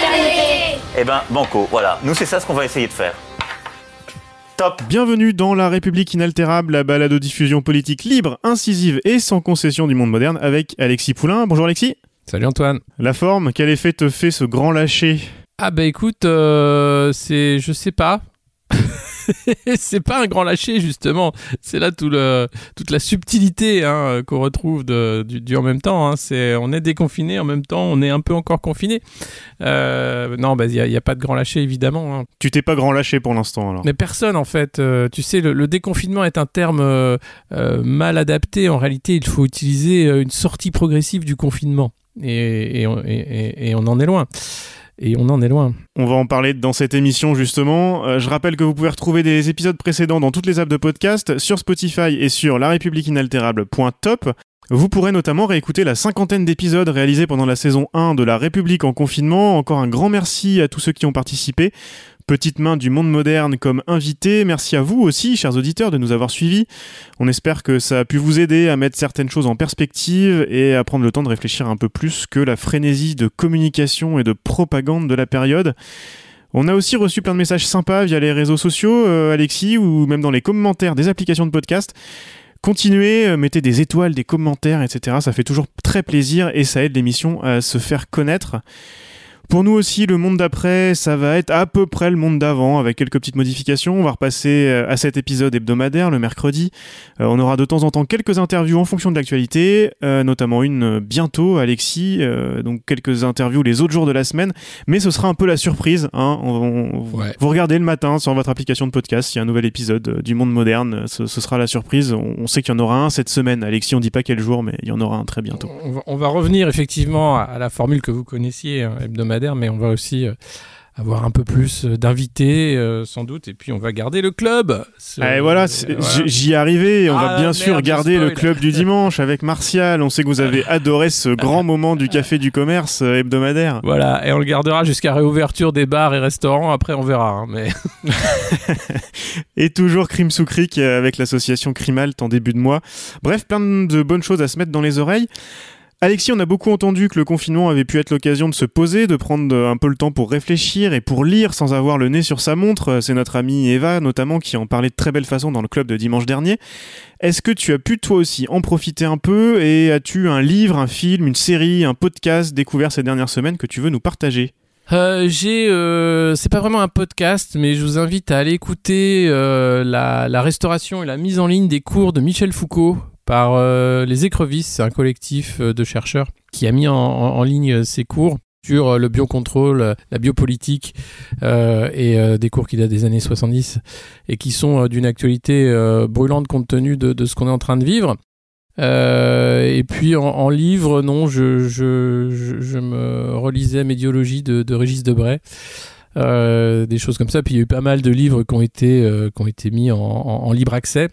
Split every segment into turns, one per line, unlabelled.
fraternité.
Eh ben, banco, voilà. Nous, c'est ça ce qu'on va essayer de faire. Top
Bienvenue dans La République inaltérable, la balade de diffusion politique libre, incisive et sans concession du monde moderne avec Alexis Poulain. Bonjour Alexis.
Salut Antoine.
La forme, quel effet te fait ce grand lâcher?
Ah bah écoute, euh, c'est, je sais pas. c'est pas un grand lâcher justement. C'est là tout le, toute la subtilité hein, qu'on retrouve de, du, du en même temps. Hein. C'est, on est déconfiné en même temps, on est un peu encore confiné. Euh, non, bah il y, a- pas de grand lâcher évidemment. hein.
Tu t'es pas grand lâché pour l'instant alors?
Mais personne en fait. Euh, tu sais, le, le déconfinement est un terme euh, mal adapté. En réalité, il faut utiliser une sortie progressive du confinement. Et, et on- et- et- et on en est loin. Et on en est loin.
On va en parler dans cette émission justement. Euh, je rappelle que vous pouvez retrouver des épisodes précédents dans toutes les apps de podcast, sur Spotify et sur larépubliqueinaltérable.top. Vous pourrez notamment réécouter la cinquantaine d'épisodes réalisés pendant la saison 1 de La République en confinement. Encore un grand merci à tous ceux qui ont participé. Petite main du monde moderne comme invité. Merci à vous aussi, chers auditeurs, de nous avoir suivis. On espère que ça a pu vous aider à mettre certaines choses en perspective et à prendre le temps de réfléchir un peu plus que la frénésie de communication et de propagande de la période. On a aussi reçu plein de messages sympas via les réseaux sociaux, euh, Alexis, ou même dans les commentaires des applications de podcast. Continuez, euh, mettez des étoiles, des commentaires, etc. Ça fait toujours très plaisir et ça aide l'émission à se faire connaître. Pour nous aussi, le monde d'après, ça va être à peu près le monde d'avant, avec quelques petites modifications. On va repasser euh, à cet épisode hebdomadaire le mercredi. Euh, on aura de temps en temps quelques interviews en fonction de l'actualité, euh, notamment une bientôt, Alexis. euh, donc quelques interviews les autres jours de la semaine, mais ce sera un peu la surprise. Hein. On- on-
Ouais.
Vous regardez le matin sur votre application de podcast, il y a un nouvel épisode du monde moderne. Ce, ce sera la surprise. On, on sait qu'il y en aura un cette semaine. Alexis, on dit pas quel jour, mais il y en aura un très bientôt.
On va, revenir effectivement à, la formule que vous connaissiez hein, hebdomadaire, mais on va aussi euh, avoir un peu plus euh, d'invités euh, sans doute, et puis on va garder le club. Ce-
Et voilà,
euh,
j'y arrivais. On va
Ah,
bien sûr garder le club du dimanche avec Martial. On sait que vous avez adoré ce grand moment du café du commerce hebdomadaire.
Voilà, et on le gardera jusqu'à réouverture des bars et restaurants. Après, on verra. hein, mais
Et toujours Crime sous Cric avec l'association Crimalt en début de mois. Bref, plein de bonnes choses à se mettre dans les oreilles. Alexis, on a beaucoup entendu que le confinement avait pu être l'occasion de se poser, de prendre un peu le temps pour réfléchir et pour lire sans avoir le nez sur sa montre. C'est notre amie Eva notamment qui en parlait de très belle façon dans le club de dimanche dernier. Est-ce que tu as pu toi aussi en profiter un peu et as-tu un livre, un film, une série, un podcast découvert ces dernières semaines que tu veux nous partager?
Euh, j'ai, euh, c'est pas vraiment un podcast, mais je vous invite à aller écouter euh, la restauration et la mise en ligne des cours de Michel Foucault par euh, les Écrevisses, un collectif euh, de chercheurs qui a mis en, ligne euh, ces cours sur le biocontrôle, la biopolitique et des cours qui datent des années 70 et qui sont d'une actualité brûlante compte tenu de, ce qu'on est en train de vivre. Et puis en, en livre, non, je, me relisais Médiologie de, Régis Debray. Des choses comme ça. Puis il y a eu pas mal de livres qui ont été, mis en libre accès.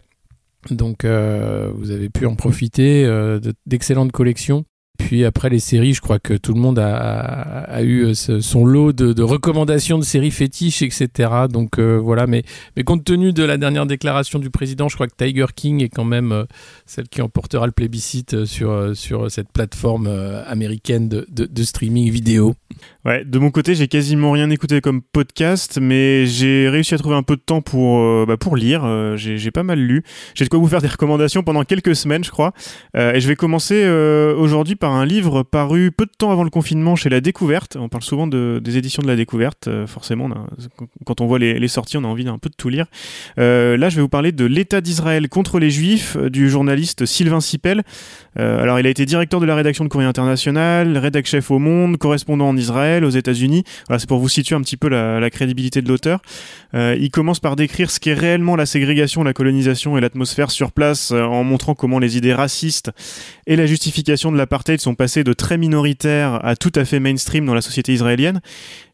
Donc euh, vous avez pu en profiter euh, de- d'excellentes collections. Puis après les séries, je crois que tout le monde a, eu euh, son lot de, recommandations de séries fétiches, etc. Donc voilà, mais, compte tenu de la dernière déclaration du président, je crois que Tiger King est quand même celle qui emportera le plébiscite sur, sur cette plateforme américaine de- de streaming vidéo.
De mon côté, j'ai quasiment rien écouté comme podcast, mais j'ai réussi à trouver un peu de temps pour, euh, bah, pour lire. Euh, j'ai pas mal lu. J'ai de quoi vous faire des recommandations pendant quelques semaines, je crois. Euh, et je vais commencer aujourd'hui par un livre paru peu de temps avant le confinement chez La Découverte. On parle souvent de, des éditions de La Découverte. Forcément, on a- quand on voit les, sorties, on a envie d'un peu de tout lire. Là, je vais vous parler de l'État d'Israël contre les Juifs du journaliste Sylvain Sipel. Alors, il a été directeur de la rédaction de Courrier International, rédac chef au Monde, correspondant en Israël. Aux États-Unis. C'est pour vous situer un petit peu la, la crédibilité de l'auteur. Euh, il commence par décrire ce qu'est réellement la ségrégation, la colonisation et l'atmosphère sur place, euh, en montrant comment les idées racistes et la justification de l'apartheid sont passées de très minoritaires à tout à fait mainstream dans la société israélienne.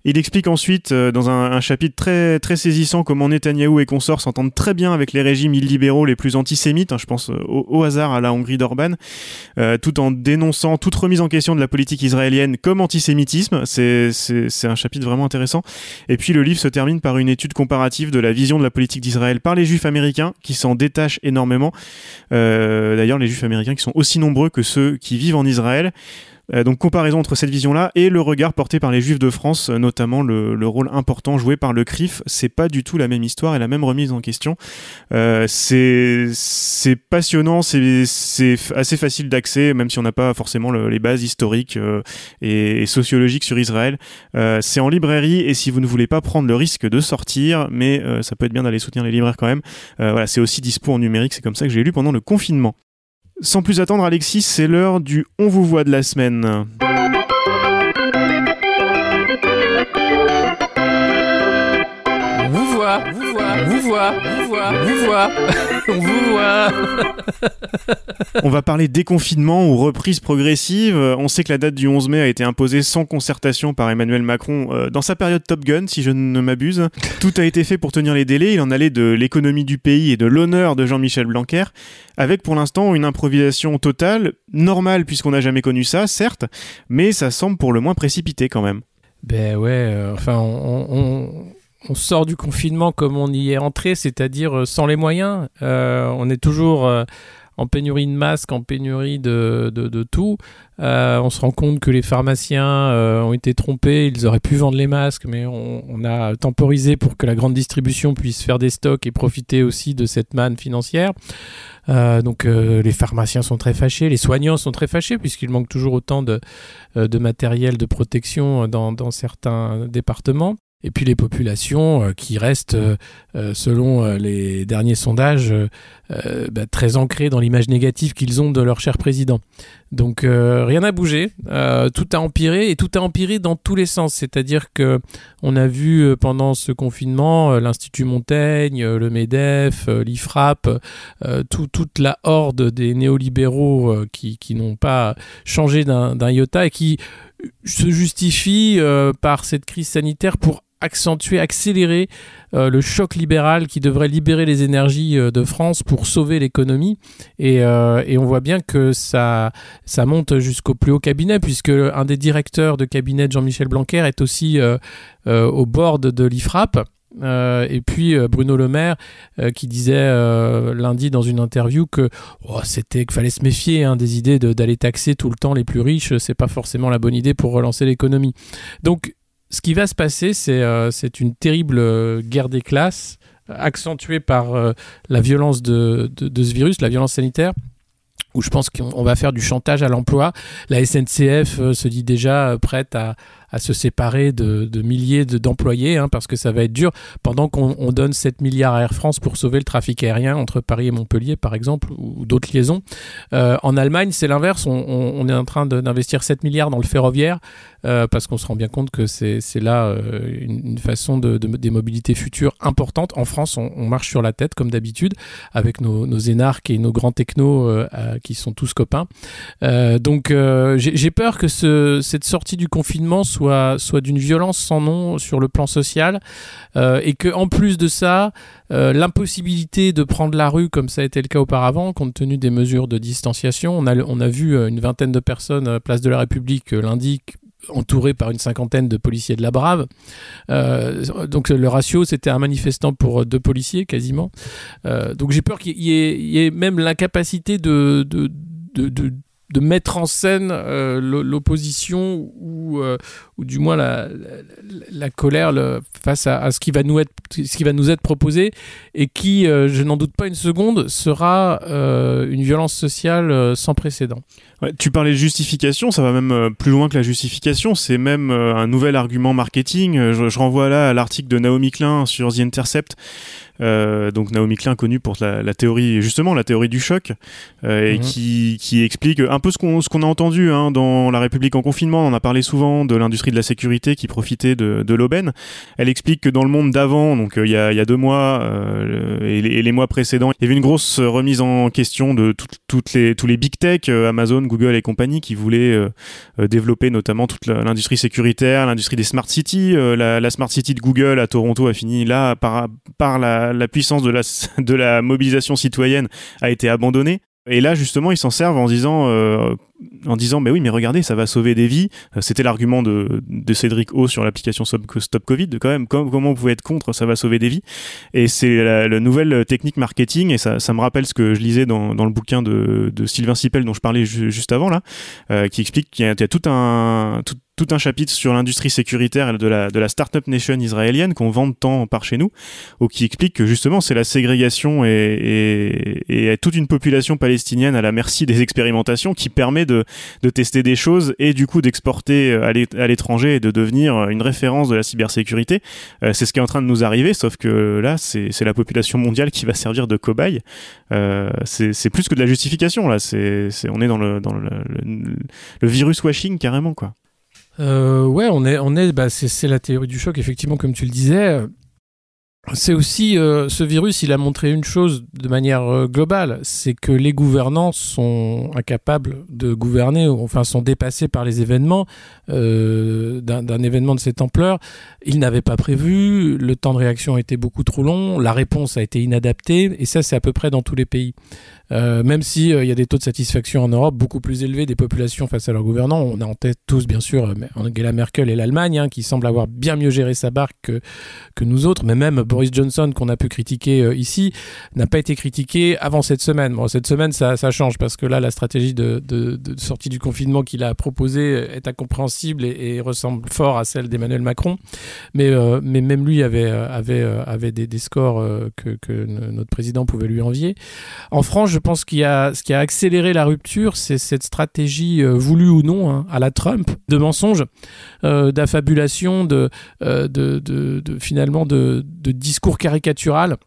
Il explique ensuite euh, dans un, un chapitre très très saisissant comment Netanyahou et consorts s'entendent très bien avec les régimes illibéraux les plus antisémites. hein, je pense euh, au, au hasard à la Hongrie d'Orban, euh, tout en dénonçant toute remise en question de la politique israélienne comme antisémitisme. C'est un chapitre vraiment intéressant. Et puis le livre se termine par une étude comparative de la vision de la politique d'Israël par les Juifs américains qui s'en détachent énormément. Euh, D'ailleurs, les Juifs américains qui sont aussi nombreux que ceux qui vivent en Israël. Euh, donc comparaison entre cette vision-là et le regard porté par les Juifs de France, euh, notamment le, le rôle important joué par le CRIF. C'est pas du tout la même histoire et la même remise en question. Euh, c'est passionnant, c'est assez facile d'accès, même si on n'a pas forcément le- les bases historiques et, sociologiques sur Israël. C'est en librairie et si vous ne voulez pas prendre le risque de sortir, mais ça peut être bien d'aller soutenir les libraires quand même. voilà, c'est aussi dispo en numérique. C'est comme ça que j'ai lu pendant le confinement. Sans plus attendre, Alexis, c'est l'heure du On vous voit de la semaine.
On vous voit, vous voit, vous voit, vous voit, vous voit, on vous voit.
On va parler déconfinement ou reprise progressive. On sait que la date du 11 mai a été imposée sans concertation par Emmanuel Macron euh, dans sa période Top Gun, si je ne m'abuse. Tout a été fait pour tenir les délais. Il en allait de l'économie du pays et de l'honneur de Jean-Michel Blanquer, avec pour l'instant une improvisation totale, normale puisqu'on n'a jamais connu ça, certes, mais ça semble pour le moins précipité quand même.
Ben ouais, euh, enfin, on, on- on sort du confinement comme on y est entré, c'est-à-dire euh, sans les moyens. Euh, on est toujours euh, en pénurie de masques, en pénurie de, de, tout. On se rend compte que les pharmaciens ont été trompés, ils auraient pu vendre les masques, mais on, on a temporisé pour que la grande distribution puisse faire des stocks et profiter aussi de cette manne financière. Donc les pharmaciens sont très fâchés, les soignants sont très fâchés puisqu'il manque toujours autant de, de matériel de protection dans, dans certains départements. Et puis les populations euh, qui restent, euh, euh, selon les derniers sondages, bah, très ancrées dans l'image négative qu'ils ont de leur cher président. Donc rien n'a bougé, tout a empiré et tout a empiré dans tous les sens. C'est-à-dire que on a vu pendant ce confinement l'Institut Montaigne, le Medef, l'Ifrap, tout- toute la horde des néolibéraux qui, n'ont pas changé d'un iota et qui se justifient euh, par cette crise sanitaire pour accentuer, accélérer euh, le choc libéral qui devrait libérer les énergies euh, de France pour sauver l'économie. Et, euh, et on voit bien que ça, ça monte jusqu'au plus haut cabinet, puisque un des directeurs de cabinet de Jean-Michel Blanquer est aussi au bord de l'IFRAP. Et puis Bruno Le Maire qui disait lundi dans une interview que oh, c'était qu'il fallait se méfier hein, des idées d'aller taxer tout le temps les plus riches, c'est pas forcément la bonne idée pour relancer l'économie. Donc ce qui va se passer, c'est euh, une terrible euh, guerre des classes accentuée par euh, la violence de, ce virus, la violence sanitaire où je pense qu'on on va faire du chantage à l'emploi. La SNCF se dit déjà prête à, à se séparer de, milliers de- d'employés, hein, parce que ça va être dur, pendant qu'on on donne 7 milliards à Air France pour sauver le trafic aérien entre Paris et Montpellier, par exemple, ou, d'autres liaisons. Euh, en Allemagne, c'est l'inverse. On, est en train d'investir 7 milliards dans le ferroviaire, euh, parce qu'on se rend bien compte que c'est là euh, une, façon de, de- des mobilités futures importantes. En France, on, marche sur la tête, comme d'habitude, avec nos, nos énarques et nos grands technos qui sont tous copains. Donc, j'ai peur que ce- cette sortie du confinement soit, soit d'une violence sans nom sur le plan social, euh, et que en plus de ça, euh, l'impossibilité de prendre la rue comme ça a été le cas auparavant, compte tenu des mesures de distanciation. On a, on a vu euh, une vingtaine de personnes à Place de la République lundi entourées par une cinquantaine de policiers de la Brave. Donc le ratio, c'était un manifestant pour deux policiers quasiment. Donc j'ai peur qu'il y, ait- même l'incapacité de- de mettre en scène euh, l'o- l'opposition ou, euh, ou du moins la, colère face à, ce, qui va nous être, proposé et qui, euh, je n'en doute pas une seconde, sera une violence sociale sans précédent.
Ouais, tu parlais de justification, ça va même euh, plus loin que la justification, c'est même euh, un nouvel argument marketing. Euh, Je, je renvoie là à l'article de Naomi Klein sur The Intercept. Euh, donc Naomi Klein connue pour la, la théorie, justement la théorie du choc, euh, et
Mhm.
qui, qui explique un peu ce qu'on ce qu'on a entendu hein, dans La République en confinement. On a parlé souvent de l'industrie de la sécurité qui profitait de, de l'aubaine. Elle explique que dans le monde d'avant, donc euh, il y, a, il y a deux mois et, les, et les mois précédents, il y avait une grosse remise en question de tout- toutes les, tous les big tech, Amazon, Google et compagnie, qui voulaient euh, euh, développer notamment toute l'industrie sécuritaire, l'industrie des smart cities. Euh, la, smart city de Google à Toronto a fini là par, la, puissance de la, mobilisation citoyenne a été abandonnée. Et là, justement, ils s'en servent en disant, en disant, mais oui, mais regardez, ça va sauver des vies. Euh, C'était l'argument de, de Cédric O sur l'application Stop Covid. Quand même, com- comment vous pouvez être contre, ça va sauver des vies. Et c'est la, la nouvelle technique marketing. Et ça, ça me rappelle ce que je lisais dans, dans le bouquin de, de Sylvain Sipel dont je parlais ju- juste avant là, euh, qui explique qu'il y, y a tout un tout, tout un chapitre sur l'industrie sécuritaire de la, de la startup nation israélienne qu'on vend temps par chez nous, ou qui explique que justement c'est la ségrégation et, et, et toute une population palestinienne à la merci des expérimentations qui permet de, de tester des choses et du coup d'exporter à l'é- à l'étranger et de devenir une référence de la cybersécurité. Euh, c'est ce qui est en train de nous arriver, sauf que là c'est la population mondiale qui va servir de cobaye. Euh, c'est plus que de la justification là, c'est on est dans le, dans le, virus washing carrément quoi.
Euh, ouais, on est, on est, bah, c'est la théorie du choc, effectivement, comme tu le disais. C'est aussi, euh, ce virus, il a montré une chose de manière euh, globale, c'est que les gouvernants sont incapables de gouverner, ou enfin sont dépassés par les événements euh, d'un, d'un événement de cette ampleur. Ils n'avaient pas prévu, le temps de réaction été beaucoup trop long, la réponse a été inadaptée, et ça, c'est à peu près dans tous les pays. Euh, même si euh, il y a des taux de satisfaction en Europe beaucoup plus élevés des populations face à leurs gouvernants, on a en tête tous bien sûr euh, Angela Merkel et l'Allemagne hein, qui semblent avoir bien mieux géré sa barque que, que nous autres, mais même Boris Johnson qu'on a pu critiquer ici n'a pas été critiqué avant cette semaine. Bon, cette semaine ça, change parce que là la stratégie de, sortie du confinement qu'il a proposée est incompréhensible et, ressemble fort à celle d'Emmanuel Macron, mais, même lui avait, avait, avait des, scores que, notre président pouvait lui envier. En France, je pense qu'il y a ce qui a accéléré la rupture, c'est cette stratégie euh, voulue ou non hein, à la Trump de mensonges, euh, d'affabulation, de, euh, de, finalement de discours caricatural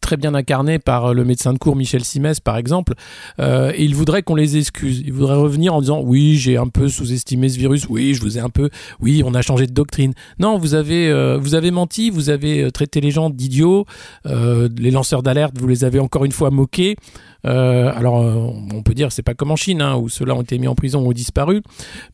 très bien incarné par euh, le médecin de cour Michel Simès par exemple euh, et il voudrait qu'on les excuse. Il voudrait revenir en disant oui j'ai un peu sous-estimé ce virus oui je vous ai un peu oui on a changé de doctrine. Non vous avez euh, vous avez menti vous avez traité les gens d'idiots les lanceurs d'alerte vous les avez encore une fois moqués. Alors, on peut dire c'est pas comme en Chine hein, où ceux-là ont été mis en prison ou disparu,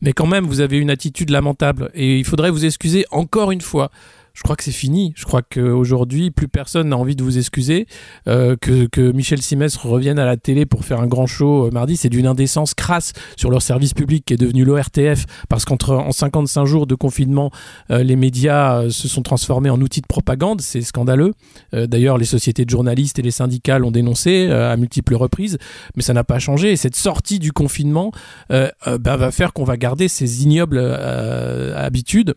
mais quand même vous avez une attitude lamentable et il faudrait vous excuser encore une fois. Je crois que c'est fini. Je crois qu'aujourd'hui, plus personne n'a envie de vous excuser. Euh, que, que Michel Simès revienne à la télé pour faire un grand show euh, mardi, c'est d'une indécence crasse sur leur service public qui est devenu l'ORTF. Parce qu'entre en 55 jours de confinement, euh, les médias se sont transformés en outils de propagande. C'est scandaleux. D'ailleurs, les sociétés de journalistes et les syndicats l'ont dénoncé à multiples reprises, mais ça n'a pas changé. Et cette sortie du confinement bah, va faire qu'on va garder ces ignobles habitudes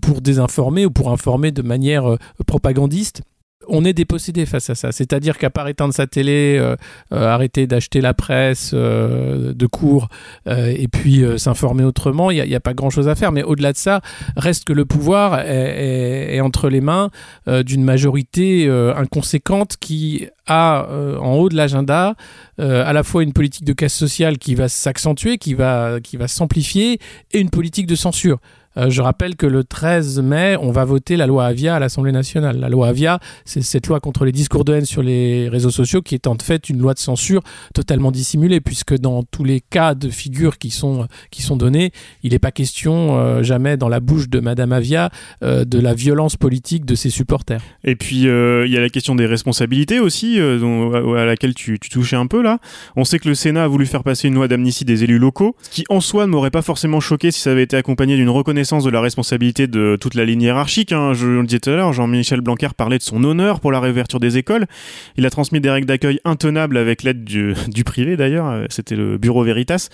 pour désinformer ou pour informer de manière euh, propagandiste. On est dépossédé face à ça. C'est-à-dire qu'à part éteindre sa télé, euh, euh, arrêter d'acheter la presse de cours et puis s'informer autrement, il n'y a, pas grand-chose à faire. Mais au-delà de ça, reste que le pouvoir est, est, entre les mains d'une majorité inconséquente qui a en haut de l'agenda à la fois une politique de casse sociale qui va s'accentuer, qui va, qui va s'amplifier, et une politique de censure. Euh, je rappelle que le 13 mai, on va voter la loi Avia à l'Assemblée nationale. La loi Avia, c'est cette loi contre les discours de haine sur les réseaux sociaux qui est en fait une loi de censure totalement dissimulée, puisque dans tous les cas de figure qui sont, qui sont donnés, il n'est pas question euh, jamais dans la bouche de Madame Avia euh, de la violence politique de ses supporters.
Et puis, euh, il y a la question des responsabilités aussi, euh, dont, à laquelle tu, tu, touchais un peu là. On sait que le Sénat a voulu faire passer une loi d'amnistie des élus locaux, ce qui en soi ne m'aurait pas forcément choqué si ça avait été accompagné d'une reconnaissance de la responsabilité de toute la ligne hiérarchique. Hein. Je le disais tout à l'heure, Jean-Michel Blanquer parlait de son honneur pour la réouverture des écoles. Il a transmis des règles d'accueil intenables avec l'aide du, privé d'ailleurs, c'était le bureau Veritas.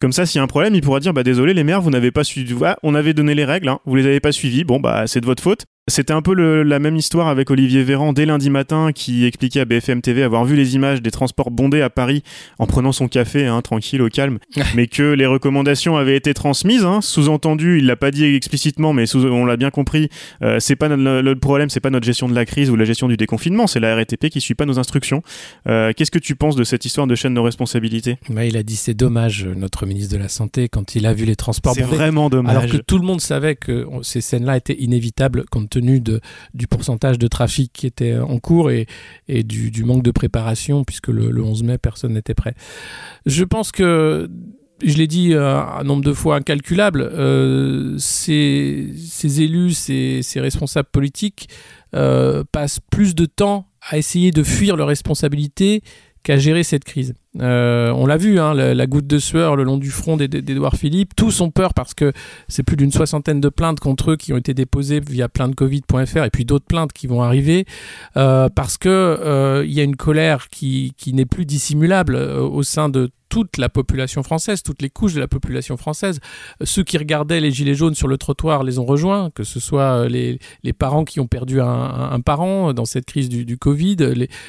Comme ça, s'il y a un problème, il pourra dire bah désolé les maires, vous n'avez pas suivi. Ah, on avait donné les règles, hein, vous les avez pas suivies. Bon bah c'est de votre faute. C'était un peu le- la même histoire avec Olivier Véran dès lundi matin qui expliquait à BFM TV avoir vu les images des transports bondés à Paris en prenant son café, hein, tranquille, au calme, mais que les recommandations avaient été transmises. hein. Sous-entendu, il l'a pas dit explicitement, mais sous- on l'a bien compris. euh, c'est pas notre- le problème, c'est pas notre gestion de la crise ou la gestion du déconfinement, c'est la RATP qui suit pas nos instructions. Euh, Qu'est-ce que tu penses de cette histoire de chaîne de responsabilité?
Bah, il a dit c'est dommage, notre ministre de la Santé, quand il a vu les transports
C'est
bondés.
vraiment dommage.
Alors que tout le monde savait que ces scènes-là étaient inévitables compte tenu du pourcentage de trafic qui était en cours et, du, manque de préparation, puisque le, le 11 mai, personne n'était prêt. Je pense que, je l'ai dit euh, un nombre de fois incalculable, euh, ces, élus, ces, responsables politiques euh, passent plus de temps à essayer de fuir leurs responsabilités qu'à gérer cette crise. Euh, on l'a vu, hein, la, goutte de sueur le long du front d'Ed- d'Edouard Philippe. Tous ont peur parce que c'est plus d'une soixantaine de plaintes contre eux qui ont été déposées via plaintecovid.fr et puis d'autres plaintes qui vont arriver euh, parce que euh, il y a une colère qui, n'est plus dissimulable au sein de toute la population française, toutes les couches de la population française. Ceux qui regardaient les gilets jaunes sur le trottoir les ont rejoints, que ce soit les, parents qui ont perdu un, parent dans cette crise du, Covid,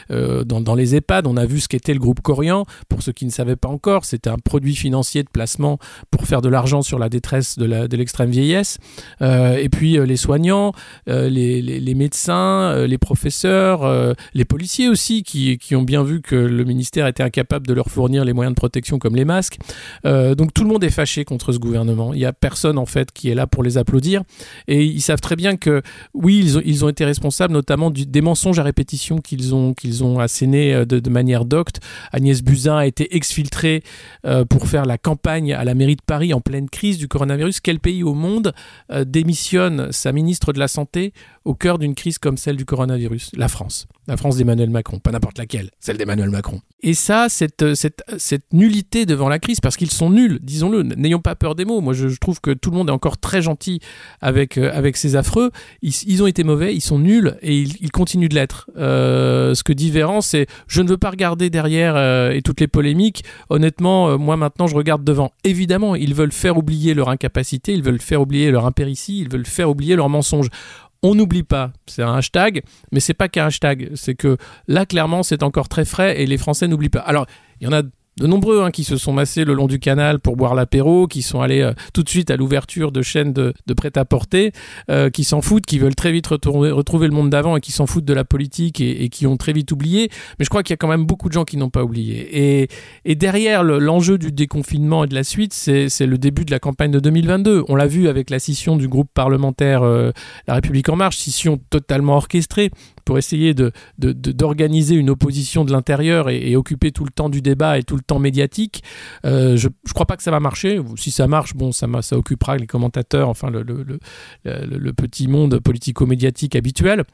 dans, dans les EHPAD, on a vu ce qu'était le groupe Corian. Pour ceux qui ne savaient pas encore, c'était un produit financier de placement pour faire de l'argent sur la détresse de l'extrême vieillesse. Euh, et puis euh, les soignants, euh, les, médecins, les professeurs, les policiers aussi, qui, qui ont bien vu que le ministère était incapable de leur fournir les moyens de protection comme les masques. Donc tout le monde est fâché contre ce gouvernement. Il n'y a personne en fait qui est là pour les applaudir. Et ils savent très bien que oui, ils ont, été responsables notamment des mensonges à répétition qu'ils ont, qu'ils ont assénés de, de manière docte. Agnès Buzyn a été exfiltrée euh, pour faire la campagne à la mairie de Paris en pleine crise du coronavirus. Quel pays au monde euh, démissionne sa ministre de la Santé au cœur d'une crise comme celle du coronavirus? La France. La France d'Emmanuel Macron. Pas n'importe laquelle, celle d'Emmanuel Macron. Et ça, cette, cette, cette nullité devant la crise, parce qu'ils sont nuls, disons-le, n'ayons pas peur des mots. Moi, je, trouve que tout le monde est encore très gentil avec, euh, ces affreux. Ils, ont été mauvais, ils sont nuls et ils, continuent de l'être. Euh, ce que dit Véran, c'est je ne veux pas regarder derrière euh, et toutes les polémiques. Honnêtement, euh, moi maintenant, je regarde devant. Évidemment, ils veulent faire oublier leur incapacité, ils veulent faire oublier leur impéritie, ils veulent faire oublier leurs mensonges. On n'oublie pas, c'est un hashtag, mais c'est pas qu'un hashtag. C'est que là, clairement, c'est encore très frais et les Français n'oublient pas. Alors, il y en a de nombreux hein, qui se sont massés le long du canal pour boire l'apéro, qui sont allés euh, tout de suite à l'ouverture de chaînes de, prêt-à-porter, euh, qui s'en foutent, qui veulent très vite retrouver le monde d'avant et qui s'en foutent de la politique et, qui ont très vite oublié. Mais je crois qu'il y a quand même beaucoup de gens qui n'ont pas oublié. Et, derrière le- l'enjeu du déconfinement et de la suite, c'est c'est le début de la campagne de 2022. On l'a vu avec la scission du groupe parlementaire euh, La République En Marche, scission totalement orchestrée pour essayer d'organiser une opposition de l'intérieur et, occuper tout le temps du débat et tout le temps médiatique. Euh, je ne crois pas que ça va marcher. Si ça marche, bon, ça, occupera les commentateurs, enfin le petit monde politico-médiatique habituel.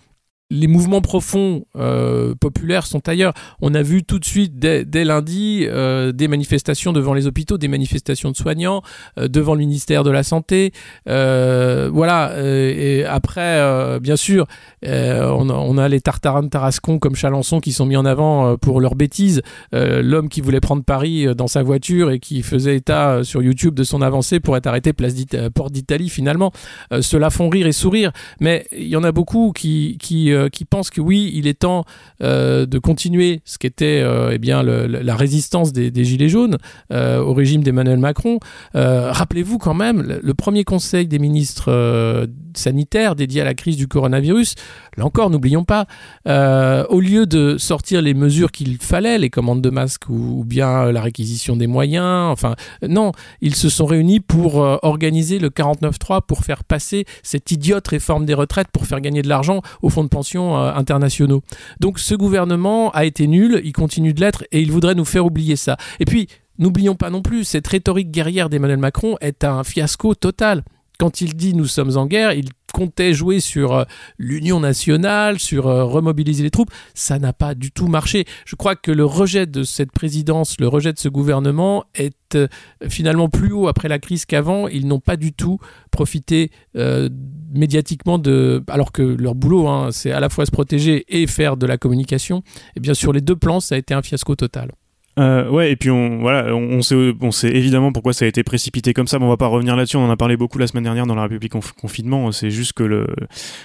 Les mouvements profonds euh, populaires sont ailleurs. On a vu tout de suite, dès, lundi, euh, des manifestations devant les hôpitaux, des manifestations de soignants, euh, devant le ministère de la Santé. Voilà. et après, bien sûr, on, a, les tartarins de Tarascon comme Chalençon qui sont mis en avant pour leurs bêtises. L'homme qui voulait prendre Paris dans sa voiture et qui faisait état sur YouTube de son avancée pour être arrêté place porte d'Italie finalement. Cela font rire et sourire. Mais il y en a beaucoup qui, euh, qui pensent que oui, il est temps euh, de continuer ce qu'était euh, eh bien la résistance des, Gilets jaunes au régime d'Emmanuel Macron. Rappelez-vous quand même, le, premier conseil des ministres sanitaires dédié à la crise du coronavirus, là encore, n'oublions pas, au lieu de sortir les mesures qu'il fallait, les commandes de masques ou, bien la réquisition des moyens, enfin, non, ils se sont réunis pour organiser le 49.3 pour faire passer cette idiote réforme des retraites pour faire gagner de l'argent aux fonds de pension euh, internationaux. Donc ce gouvernement a été nul, il continue de l'être et il voudrait nous faire oublier ça. Et puis, n'oublions pas non plus, cette rhétorique guerrière d'Emmanuel Macron est un fiasco total. Quand il dit nous sommes en guerre, il comptait jouer sur euh, l'union nationale, sur euh, remobiliser les troupes. Ça n'a pas du tout marché. Je crois que le rejet de cette présidence, le rejet de ce gouvernement est euh, finalement plus haut après la crise qu'avant. Ils n'ont pas du tout profité médiatiquement de... Alors que leur boulot, hein, c'est à la fois se protéger et faire de la communication. Et bien sur les deux plans, ça a été un fiasco total.
Euh, ouais, et puis on, voilà, on, sait, on sait évidemment pourquoi ça a été précipité comme ça, mais on va pas revenir là-dessus. On en a parlé beaucoup la semaine dernière dans la République en confinement. C'est juste que le,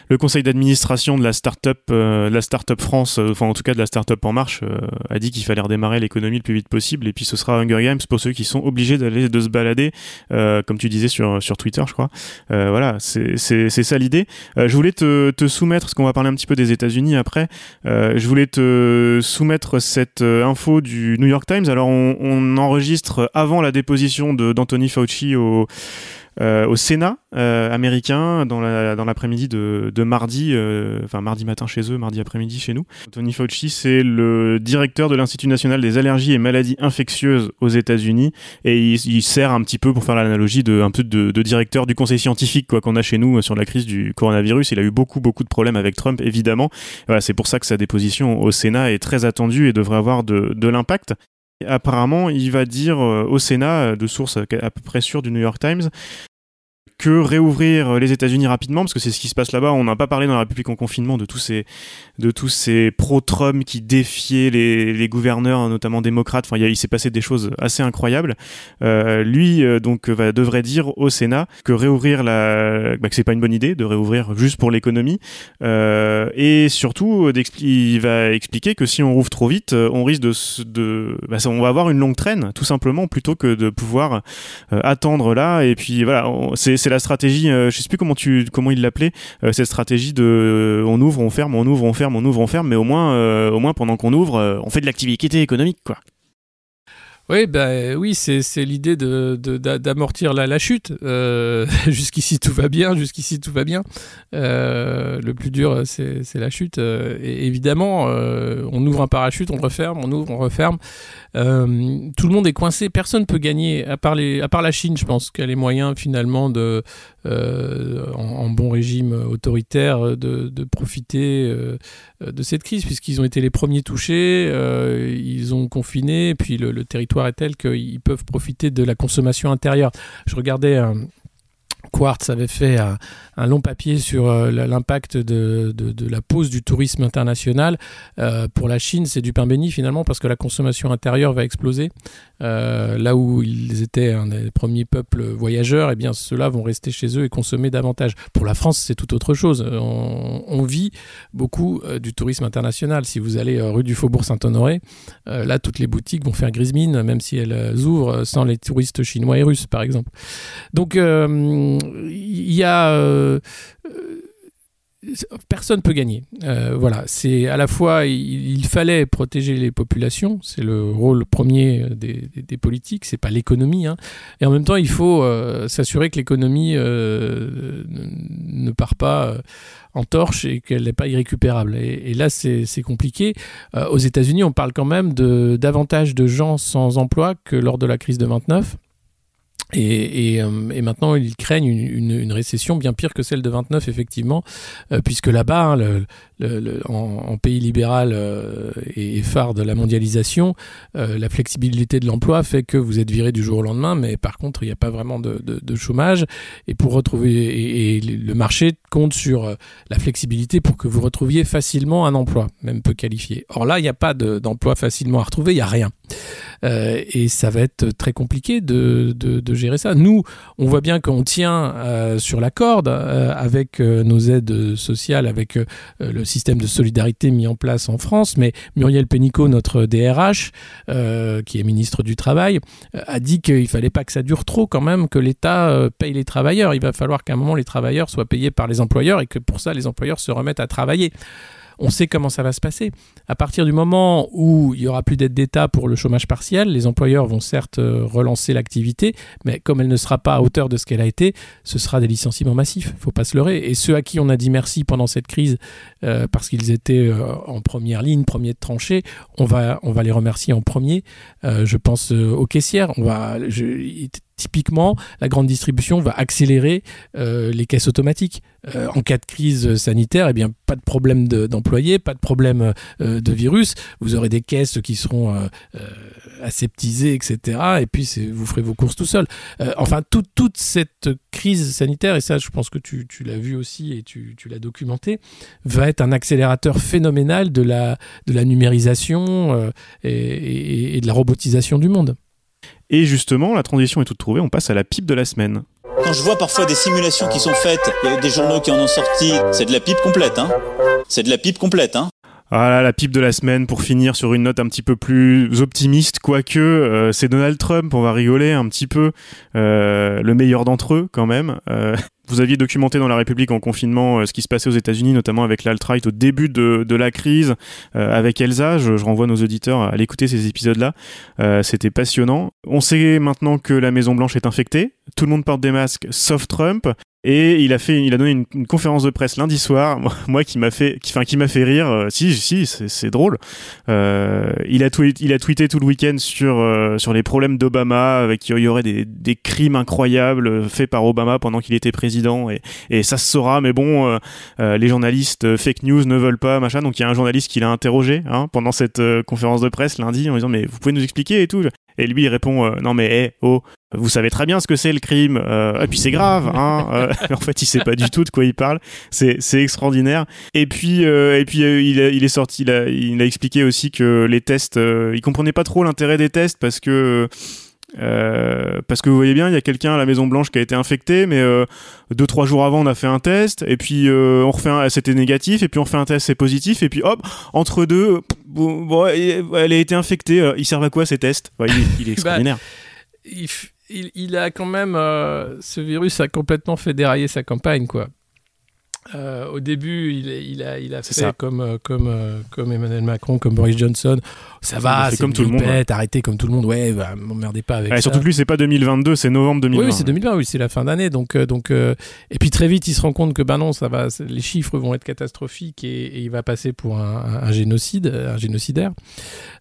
le conseil d'administration de la start-up, euh, la start-up France, euh, enfin en tout cas de la start-up en marche, euh, a dit qu'il fallait redémarrer l'économie le plus vite possible. Et puis ce sera Hunger Games pour ceux qui sont obligés d'aller de se balader, comme tu disais sur sur Twitter, je crois. voilà, c'est ça l'idée. je voulais te, te soumettre, parce qu'on va parler un petit peu des États-Unis après. je voulais te soumettre cette info du New York Times. Alors on, on enregistre avant la déposition d'Anthony Fauci au euh, au Sénat euh, américain dans la, dans l'après-midi de, de mardi, euh, enfin mardi matin chez eux, mardi après-midi chez nous. Anthony Fauci, c'est le directeur de l'Institut national des allergies et maladies infectieuses aux États-Unis et il, il, sert un petit peu pour faire l'analogie de un peu de, de directeur du conseil scientifique quoi qu'on a chez nous sur la crise du coronavirus. Il a eu beaucoup beaucoup de problèmes avec Trump évidemment. Voilà, c'est pour ça que sa déposition au Sénat est très attendue et devrait avoir de, de l'impact. Apparemment, il va dire au Sénat, de source à peu près sûre du New York Times, que réouvrir les États-Unis rapidement, parce que c'est ce qui se passe là-bas. On n'a pas parlé dans la République en confinement de tous ces, de tous ces pro-Trump qui défiaient les, les, gouverneurs, notamment démocrates. Enfin, il, il s'est passé des choses assez incroyables. Euh, lui, euh, donc, va, devrait dire au Sénat que réouvrir la, bah, que c'est pas une bonne idée de réouvrir juste pour l'économie. Euh, et surtout, il va expliquer que si on rouvre trop vite, on risque de, de bah, on va avoir une longue traîne, tout simplement, plutôt que de pouvoir euh, attendre là. Et puis voilà, c'est c'est la stratégie, euh, je sais plus comment tu comment il l'appelait, euh, cette stratégie de euh, on ouvre, on ferme, on ouvre, on ferme, on ouvre, on ferme, mais au moins euh, au moins pendant qu'on ouvre, on fait de l'activité économique quoi.
Oui, bah, oui, c'est l'idée d'amortir de, d'amortir la, la, chute. Euh, jusqu'ici tout va bien, jusqu'ici tout va bien. Euh, le plus dur, c'est la chute. Et évidemment, on ouvre un parachute, on referme, on ouvre, on referme. Euh, tout le monde est coincé, personne ne peut gagner, à part, la Chine, je pense, qui a les moyens finalement de, euh, en, bon régime autoritaire de, de profiter euh, de cette crise, puisqu'ils ont été les premiers touchés, euh, ils ont confiné, puis le territoire est tel qu'ils peuvent profiter de la consommation intérieure. Je regardais un Quartz avait fait un, long papier sur euh, l'impact de, la pause du tourisme international. Euh, pour la Chine, c'est du pain béni finalement parce que la consommation intérieure va exploser. Euh, là où ils étaient un des premiers peuples voyageurs, eh bien ceux-là vont rester chez eux et consommer davantage. Pour la France, c'est tout autre chose. On, on vit beaucoup du tourisme international. Si vous allez rue du Faubourg Saint-Honoré, là toutes les boutiques vont faire grise mine, même si elles ouvrent sans les touristes chinois et russes, par exemple. Donc il y euh, personne peut gagner. Euh, voilà, c'est à la fois il, fallait protéger les populations, c'est le rôle premier des, des, des politiques, c'est pas l'économie, hein. et en même temps il faut euh, s'assurer que l'économie ne, part pas en torche et qu'elle n'est pas irrécupérable. Et, là c'est compliqué. Aux États-Unis, on parle quand même de davantage de gens sans emploi que lors de la crise de 29. Et, et, euh, et, maintenant, ils craignent une, récession bien pire que celle de 29, effectivement, euh, puisque là-bas, hein, en, pays libéral euh, et, phare de la mondialisation, euh, la flexibilité de l'emploi fait que vous êtes viré du jour au lendemain, mais par contre, il n'y a pas vraiment de, chômage. Et pour retrouver, et, et, le marché compte sur euh, la flexibilité pour que vous retrouviez facilement un emploi, même peu qualifié. Or là, il n'y a pas d'emploi facilement à retrouver, il n'y a rien. Et ça va être très compliqué de, gérer ça. Nous, on voit bien qu'on tient sur la corde avec nos aides sociales, avec le système de solidarité mis en place en France, mais Muriel Pénicaud, notre DRH, euh, qui est ministre du Travail, a dit qu'il fallait pas que ça dure trop quand même, que l'État paye les travailleurs. Il va falloir qu'à un moment les travailleurs soient payés par les employeurs et que pour ça les employeurs se remettent à travailler on sait comment ça va se passer. À partir du moment où il y aura plus d'aide d'État pour le chômage partiel, les employeurs vont certes euh, relancer l'activité, mais comme elle ne sera pas à hauteur de ce qu'elle a été, ce sera des licenciements massifs. Il faut pas se leurrer. Et ceux à qui on a dit merci pendant cette crise euh, parce qu'ils étaient euh, en première ligne, premier de tranchée, on va les remercier en premier. Je pense aux caissières. Typiquement, la grande distribution va accélérer euh, les caisses automatiques. Euh, en cas de crise sanitaire, eh bien, pas de problème de- d'employés, pas de problème euh, de virus. Vous aurez des caisses qui seront euh, euh, aseptisées, etc. Et puis, vous ferez vos courses tout seul. Euh, enfin, tout- toute cette crise sanitaire, et ça, je pense que tu, tu l'as vu aussi et tu, tu l'as documenté, va être un accélérateur phénoménal de la, de la numérisation et- et- et de la robotisation du monde.
Et justement, la transition est toute trouvée, on passe à la pipe de la semaine.
Quand je vois parfois des simulations qui sont faites, il y a des journaux qui en ont sorti, c'est de la pipe complète, hein. C'est de la pipe complète, hein.
Voilà, la pipe de la semaine pour finir sur une note un petit peu plus optimiste, quoique euh, c'est Donald Trump, on va rigoler un petit peu, euh, le meilleur d'entre eux quand même. Euh, vous aviez documenté dans La République en confinement euh, ce qui se passait aux États-Unis, notamment avec l'alt-right au début de, la crise, euh, avec Elsa. Je, renvoie nos auditeurs à aller écouter ces épisodes-là. Euh, C'était passionnant. On sait maintenant que la Maison Blanche est infectée. Tout le monde porte des masques, sauf Trump. Et il a fait, il a donné une, conférence de presse lundi soir, moi, qui m'a fait, enfin qui m'a fait rire. Si, si, c'est drôle. Il a tweet, il a tweeté tout le week-end sur les problèmes d'Obama, avec qu'il y aurait des crimes incroyables faits par Obama pendant qu'il était président, et, et ça se saura. Mais bon, euh, euh, les journalistes euh, fake news ne veulent pas, machin. Donc il y a un journaliste qui l'a interrogé hein, pendant cette conférence de presse lundi en disant mais vous pouvez nous expliquer et tout. Et lui il répond non mais hé, oh vous savez très bien ce que c'est le crime euh, et puis c'est grave hein euh, en fait il sait pas du tout de quoi il parle c'est c'est extraordinaire et puis euh, et puis il, a- il est sorti il a, il a expliqué aussi que les tests il comprenait pas trop l'intérêt des tests parce que euh, parce que vous voyez bien, il y a quelqu'un à la Maison Blanche qui a été infecté, mais euh, deux trois jours avant on a fait un test et puis euh, on refait un, c'était négatif et puis on refait un test c'est positif et puis hop entre deux, bon, elle a été infectée. euh, Ils servent à quoi ces tests? Il, est- il est extraordinaire.
il, f- il- il a quand même. euh, ce virus a complètement fait dérailler sa campagne, quoi. Euh, au début, il, il a, il a
C'est
fait
ça.
comme, euh, comme, euh, comme Emmanuel Macron, comme Boris Johnson. Ça va, c'est
comme tout le monde,
grippette, arrêtez comme tout le monde. Ouais, bah, m'emmerdez pas avec
Ouais,
ça.
surtout que lui c'est pas 2022, c'est novembre 2020.
Oui, oui, c'est 2020, oui, c'est la fin d'année. Donc, donc, euh, et puis très vite, il se rend compte que ben non, ça va, les chiffres vont être catastrophiques et, et il va passer pour un, un- un génocide, un génocidaire.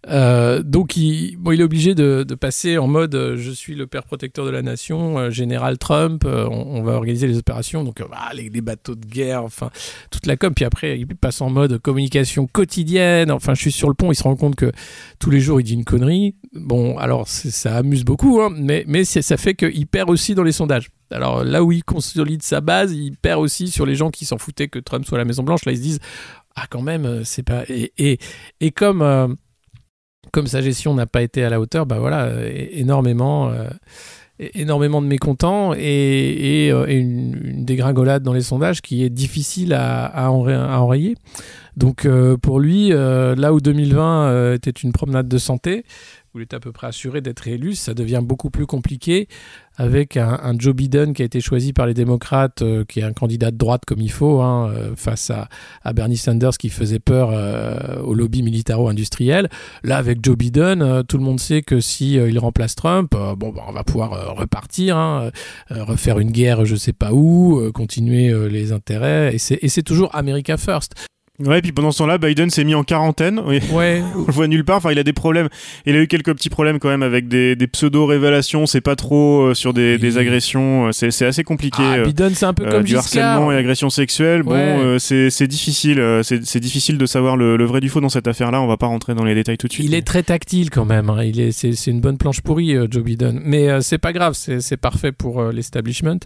Euh, donc, il, bon, il est obligé de, de passer en mode je suis le père protecteur de la nation, général Trump, on, on va organiser les opérations, donc bah, les, les bateaux de guerre, enfin toute la com. Puis après, il passe en mode communication quotidienne. Enfin, je suis sur le pont, il se rend compte que tous les jours il dit une connerie. Bon, alors ça amuse beaucoup, hein, mais, ça fait qu'il perd aussi dans les sondages. Alors là où il consolide sa base, il perd aussi sur les gens qui s'en foutaient que Trump soit à la Maison Blanche. Là, ils se disent ah quand même, euh, c'est pas et euh, comme sa gestion n'a pas été à la hauteur, bah voilà, énormément. euh, énormément de mécontents et, euh, une, dégringolade dans les sondages qui est difficile à, à, enray- à enrayer. Donc euh, pour lui, euh, là où 2020 euh, était une promenade de santé, où il à peu près assuré d'être réélu, ça devient beaucoup plus compliqué avec un, Joe Biden qui a été choisi par les démocrates, euh, qui est un candidat de droite comme il faut, hein, euh, face à, Bernie Sanders qui faisait peur euh, au lobby militaro-industriel. Là, avec Joe Biden, euh, tout le monde sait que si il remplace Trump, bon, bah, on va pouvoir repartir, hein, refaire une guerre, je sais pas où, continuer les intérêts, et c'est toujours America First.
Ouais, puis pendant ce temps-là, Biden s'est mis en quarantaine. Oui.
Ouais,
On le voit nulle part. Enfin, il a des problèmes. Il a eu quelques petits problèmes quand même avec des, des pseudo-révélations. C'est pas trop euh, sur des,
Oui.
des agressions. C'est c'est assez compliqué.
ah,
euh,
Biden, c'est un peu
euh,
comme
du
Giscard.
harcèlement et agression sexuelle. Bon,
Ouais.
euh, c'est c'est difficile. euh, C'est c'est difficile de savoir le, le vrai du faux dans cette affaire-là. On va pas rentrer dans les détails tout de suite.
Il est très tactile quand même. hein. Il est, c'est, une bonne planche pourrie, euh, Joe Biden. Mais euh, c'est pas grave, c'est, parfait pour euh, l'establishment.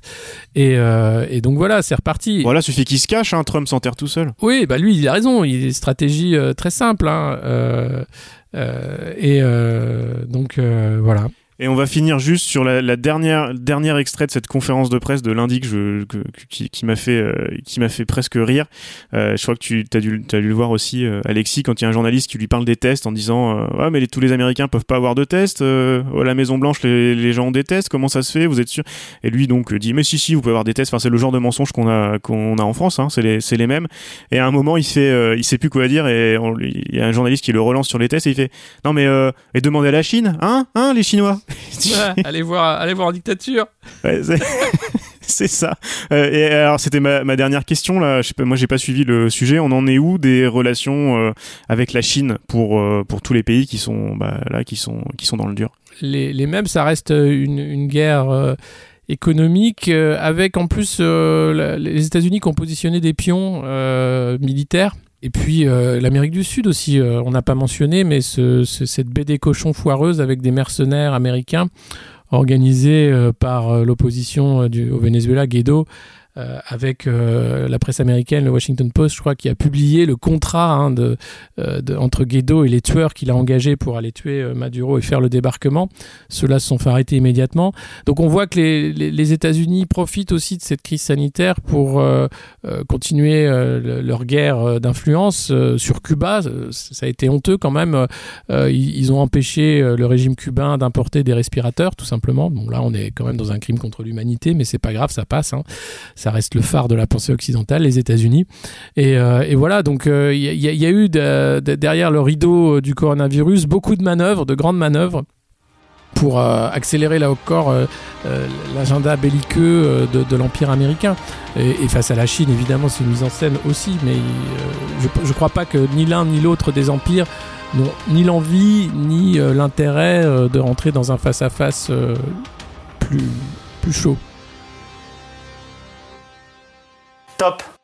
Et, euh, et donc voilà, c'est reparti.
Voilà, suffit qu'il se cache. Hein, Trump s'enterre tout seul.
Oui, bah lui, il a raison. Il a une stratégie euh, très simple. hein. Euh, euh, et donc voilà.
Et on va finir juste sur la, la dernière dernière extrait de cette conférence de presse de lundi que je que- qui, qui m'a fait euh, qui m'a fait presque rire. Euh, je crois que tu as dû t'as dû le voir aussi euh, Alexis quand il y a un journaliste qui lui parle des tests en disant ouais mais les- tous les Américains peuvent pas avoir de tests euh, à la Maison Blanche les, les gens ont des tests comment ça se fait vous êtes sûr? Et lui donc dit mais si si vous pouvez avoir des tests enfin c'est le genre de mensonge qu'on a qu'on a en France hein, c'est les c'est les mêmes. Et à un moment il fait euh, il sait plus quoi dire et il y a un journaliste qui le relance sur les tests et il fait non mais et demandez à la Chine hein hein les Chinois?
allez voir, allez voir en dictature.
Ouais, c'est- ça. Euh, et alors, c'était ma, ma dernière question là. Je sais pas, moi, j'ai pas suivi le sujet. On en est où des relations euh, avec la Chine pour euh, pour tous les pays qui sont bah, là, qui sont qui sont dans le dur?
les, les mêmes, ça reste une, une guerre économique avec en plus la- les États-Unis qui ont positionné des pions militaires. Et puis euh, l'Amérique du Sud aussi, euh, on n'a pas mentionné, mais ce- ce- cette baie des cochons foireuse avec des mercenaires américains organisés euh, par l'opposition au Venezuela, Guaido, euh, avec euh, la presse américaine, le Washington Post, je crois, qui a publié le contrat hein, euh, entre Guaido et les tueurs qu'il a engagés pour aller tuer Maduro et faire le débarquement. Ceux-là se sont fait arrêter immédiatement. Donc on voit que les, États-Unis profitent aussi de cette crise sanitaire pour continuer le- leur guerre d'influence sur Cuba. Ça a été honteux quand même. Ils, ont empêché le régime cubain d'importer des respirateurs, tout simplement. Bon là, on est quand même dans un crime contre l'humanité, mais c'est pas grave, ça passe. hein. Reste le phare de la pensée occidentale, les États-Unis. Et, euh, voilà, donc euh, il y, a- il y a- eu de- de- derrière le rideau euh, du coronavirus beaucoup de manœuvres, de grandes manœuvres pour euh, accélérer là encore euh, euh, l'agenda belliqueux euh, de, l'empire américain. Et, face à la Chine, évidemment, c'est une mise en scène aussi, mais euh, je ne crois pas que ni l'un ni l'autre des empires n'ont ni l'envie ni euh, l'intérêt euh, de rentrer dans un face-à-face euh, plus chaud.
Top